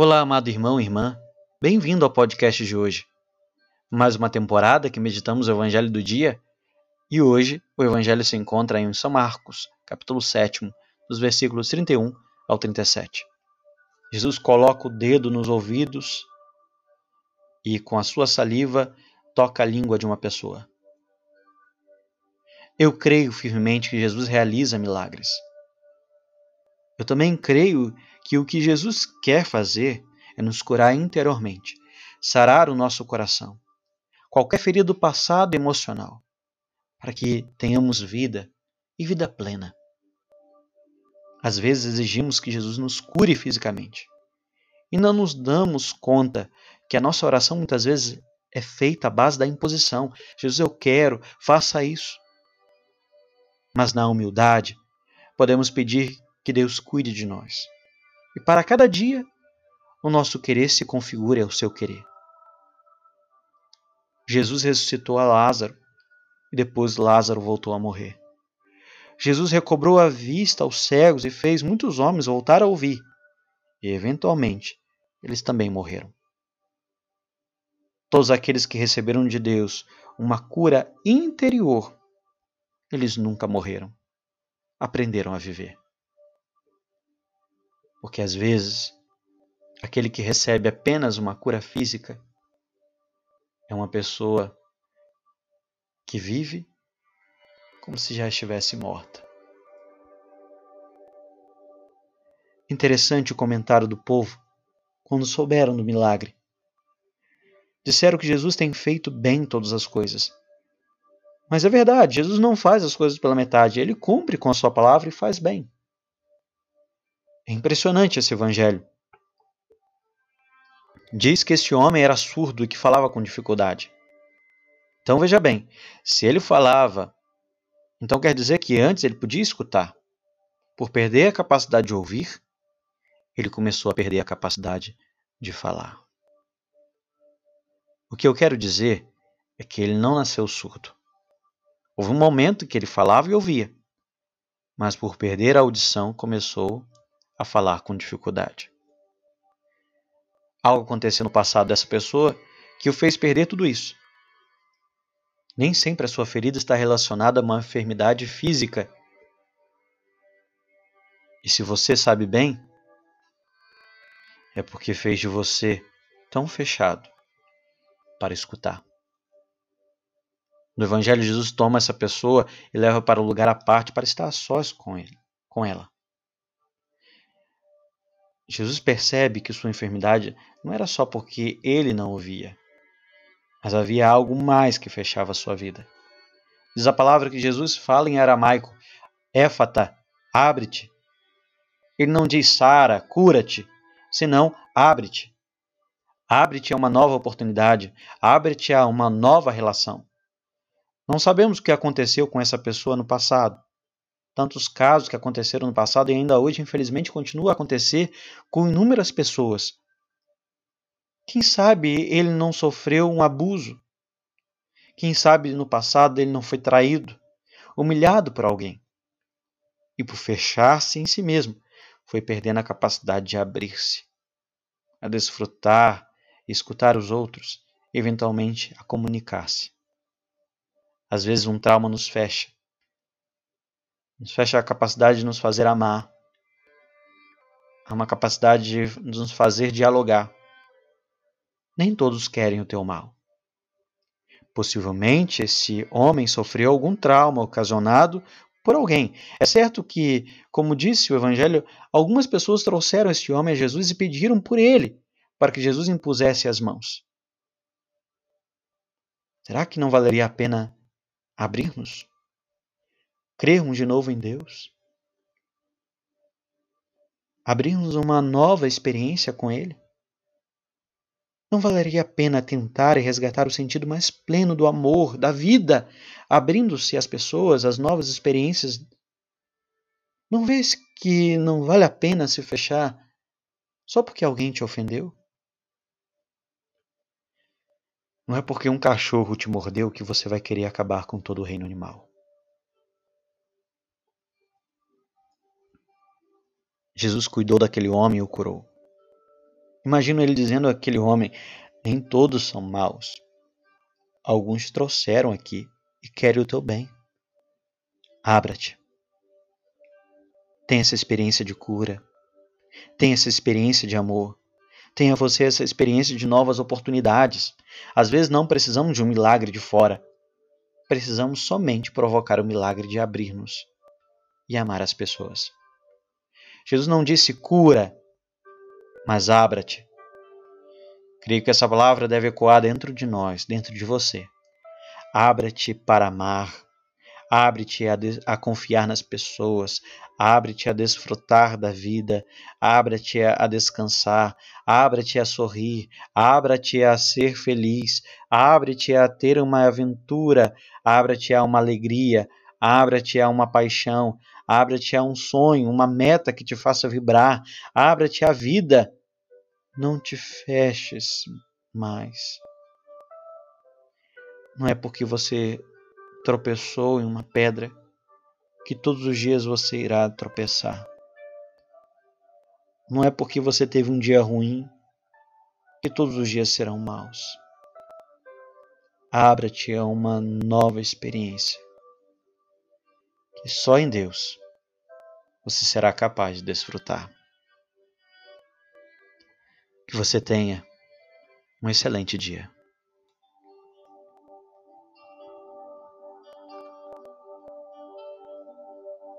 Olá, amado irmão e irmã. Bem-vindo ao podcast de hoje. Mais uma temporada que meditamos o Evangelho do dia e hoje o Evangelho se encontra em São Marcos, capítulo 7, dos versículos 31 ao 37. Jesus coloca o dedo nos ouvidos e, com a sua saliva, toca a língua de uma pessoa. Eu creio firmemente que Jesus realiza milagres. Eu também creio que o que Jesus quer fazer é nos curar interiormente, sarar o nosso coração, qualquer ferida do passado emocional, para que tenhamos vida e vida plena. Às vezes exigimos que Jesus nos cure fisicamente e não nos damos conta que a nossa oração muitas vezes é feita à base da imposição. Jesus, eu quero, faça isso. Mas na humildade, podemos pedir que Deus cuide de nós e para cada dia, o nosso querer se configure ao seu querer. Jesus ressuscitou a Lázaro e depois Lázaro voltou a morrer. Jesus recobrou a vista aos cegos e fez muitos homens voltar a ouvir, e eventualmente eles também morreram. Todos aqueles que receberam de Deus uma cura interior, eles nunca morreram, aprenderam a viver. Porque às vezes, aquele que recebe apenas uma cura física é uma pessoa que vive como se já estivesse morta. Interessante o comentário do povo quando souberam do milagre. Disseram que Jesus tem feito bem todas as coisas. Mas é verdade, Jesus não faz as coisas pela metade, ele cumpre com a sua palavra e faz bem. É impressionante esse evangelho. Diz que esse homem era surdo e que falava com dificuldade. Então veja bem, se ele falava, então quer dizer que antes ele podia escutar. Por perder a capacidade de ouvir, ele começou a perder a capacidade de falar. O que eu quero dizer é que ele não nasceu surdo. Houve um momento que ele falava e ouvia, mas por perder a audição começou a falar com dificuldade. Algo aconteceu no passado dessa pessoa que o fez perder tudo isso. Nem sempre a sua ferida está relacionada a uma enfermidade física. E se você sabe bem, é porque fez de você tão fechado para escutar. No Evangelho, Jesus toma essa pessoa e leva para um lugar à parte para estar a sós com, ele, com ela. Jesus percebe que sua enfermidade não era só porque ele não ouvia, mas havia algo mais que fechava sua vida. Diz a palavra que Jesus fala em aramaico: Éfata, abre-te. Ele não diz Sara, cura-te, senão abre-te. Abre-te a uma nova oportunidade, abre-te a uma nova relação. Não sabemos o que aconteceu com essa pessoa no passado, tantos casos que aconteceram no passado e ainda hoje, infelizmente, continua a acontecer com inúmeras pessoas. Quem sabe ele não sofreu um abuso? Quem sabe no passado ele não foi traído, humilhado por alguém? E por fechar-se em si mesmo, foi perdendo a capacidade de abrir-se, a desfrutar, escutar os outros, eventualmente a comunicar-se. Às vezes um trauma nos fecha, nos fecha a capacidade de nos fazer amar, a uma capacidade de nos fazer dialogar. Nem todos querem o teu mal. Possivelmente esse homem sofreu algum trauma ocasionado por alguém. É certo que, como disse o Evangelho, algumas pessoas trouxeram este homem a Jesus e pediram por ele, para que Jesus impusesse as mãos. Será que não valeria a pena abrir-nos? Crermos de novo em Deus, abrirmos uma nova experiência com Ele? Não valeria a pena tentar e resgatar o sentido mais pleno do amor, da vida, abrindo-se às pessoas, às novas experiências? Não vês que não vale a pena se fechar só porque alguém te ofendeu? Não é porque um cachorro te mordeu que você vai querer acabar com todo o reino animal. Jesus cuidou daquele homem e o curou. Imagino ele dizendo àquele homem: Nem todos são maus. Alguns trouxeram aqui e querem o teu bem. Abra-te. Tenha essa experiência de cura. Tenha essa experiência de amor. Tenha você essa experiência de novas oportunidades. Às vezes não precisamos de um milagre de fora. Precisamos somente provocar o milagre de abrir-nos e amar as pessoas. Jesus não disse cura, mas abra-te. Creio que essa palavra deve ecoar dentro de nós, dentro de você. Abra-te para amar. Abre-te a, a, confiar nas pessoas. Abre-te a desfrutar da vida. Abre-te a, a descansar. Abre-te a sorrir. Abre-te a ser feliz. Abre-te a ter uma aventura. Abre-te a uma alegria. Abre-te a uma paixão. Abre-te a um sonho, uma meta que te faça vibrar. Abre-te a vida não te feches mais. Não é porque você tropeçou em uma pedra que todos os dias você irá tropeçar. Não é porque você teve um dia ruim que todos os dias serão maus. Abra-te a uma nova experiência que só em Deus você será capaz de desfrutar. Que você tenha um excelente dia.